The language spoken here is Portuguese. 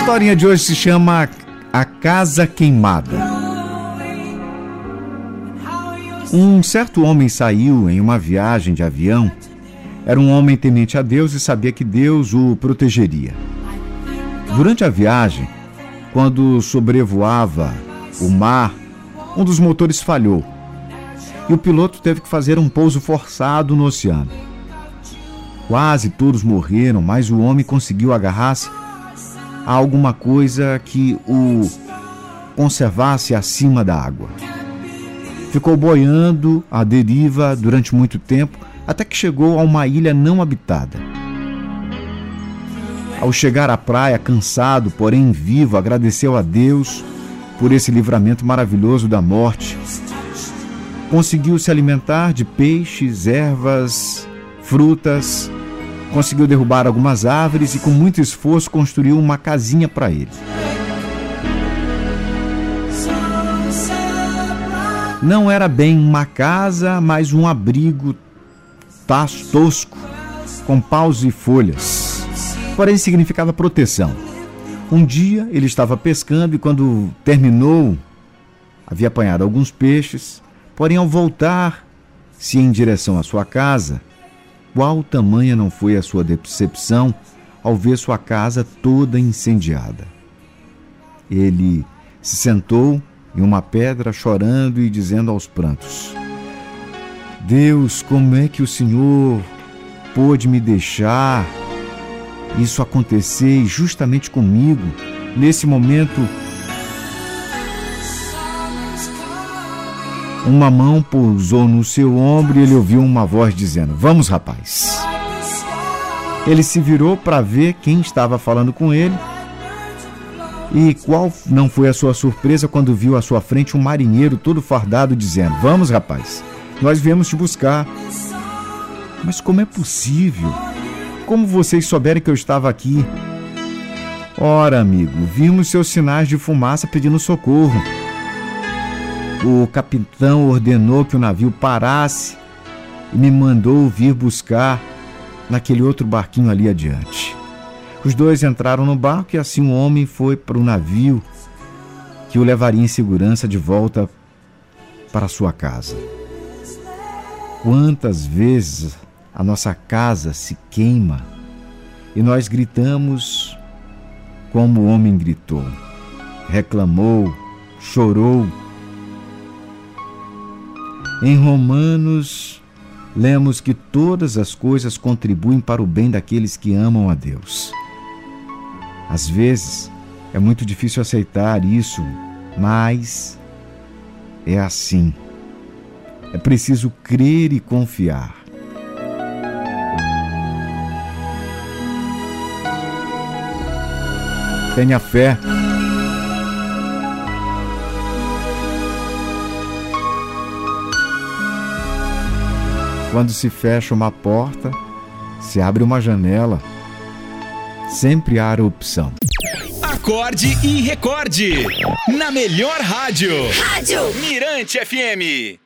historinha de hoje se chama A Casa Queimada. Um certo homem saiu em uma viagem de avião. Era um homem temente a Deus e sabia que Deus o protegeria. Durante a viagem, quando sobrevoava o mar, um dos motores falhou e o piloto teve que fazer um pouso forçado no oceano. Quase todos morreram, mas o homem conseguiu agarrar-se a alguma coisa que o conservasse acima da água. Ficou boiando à deriva durante muito tempo, até que chegou a uma ilha não habitada. Ao chegar à praia, cansado, porém vivo, agradeceu a Deus por esse livramento maravilhoso da morte. Conseguiu se alimentar de peixes, ervas, frutas, conseguiu derrubar algumas árvores e, com muito esforço, construiu uma casinha para ele. Não era bem uma casa, mas um abrigo tosco, com paus e folhas. Porém, significava proteção. Um dia ele estava pescando e, quando terminou, havia apanhado alguns peixes. Porém, ao voltar-se em direção à sua casa, qual tamanha não foi a sua decepção ao ver sua casa toda incendiada. Ele se sentou em uma pedra, chorando e dizendo aos prantos: Deus, como é que o Senhor pôde me deixar isso acontecer justamente comigo, nesse momento Uma mão pousou no seu ombro e ele ouviu uma voz dizendo: Vamos, rapaz. Ele se virou para ver quem estava falando com ele. E qual não foi a sua surpresa quando viu à sua frente um marinheiro todo fardado dizendo: Vamos, rapaz, nós viemos te buscar. Mas como é possível? Como vocês souberem que eu estava aqui? Ora, amigo, vimos seus sinais de fumaça pedindo socorro o capitão ordenou que o navio parasse e me mandou vir buscar naquele outro barquinho ali adiante. Os dois entraram no barco e assim o homem foi para o navio que o levaria em segurança de volta para sua casa. Quantas vezes a nossa casa se queima e nós gritamos como o homem gritou, reclamou, chorou em Romanos, lemos que todas as coisas contribuem para o bem daqueles que amam a Deus. Às vezes, é muito difícil aceitar isso, mas é assim. É preciso crer e confiar. Tenha fé. Quando se fecha uma porta, se abre uma janela, sempre há opção. Acorde e recorde. Na melhor rádio. Rádio Mirante FM.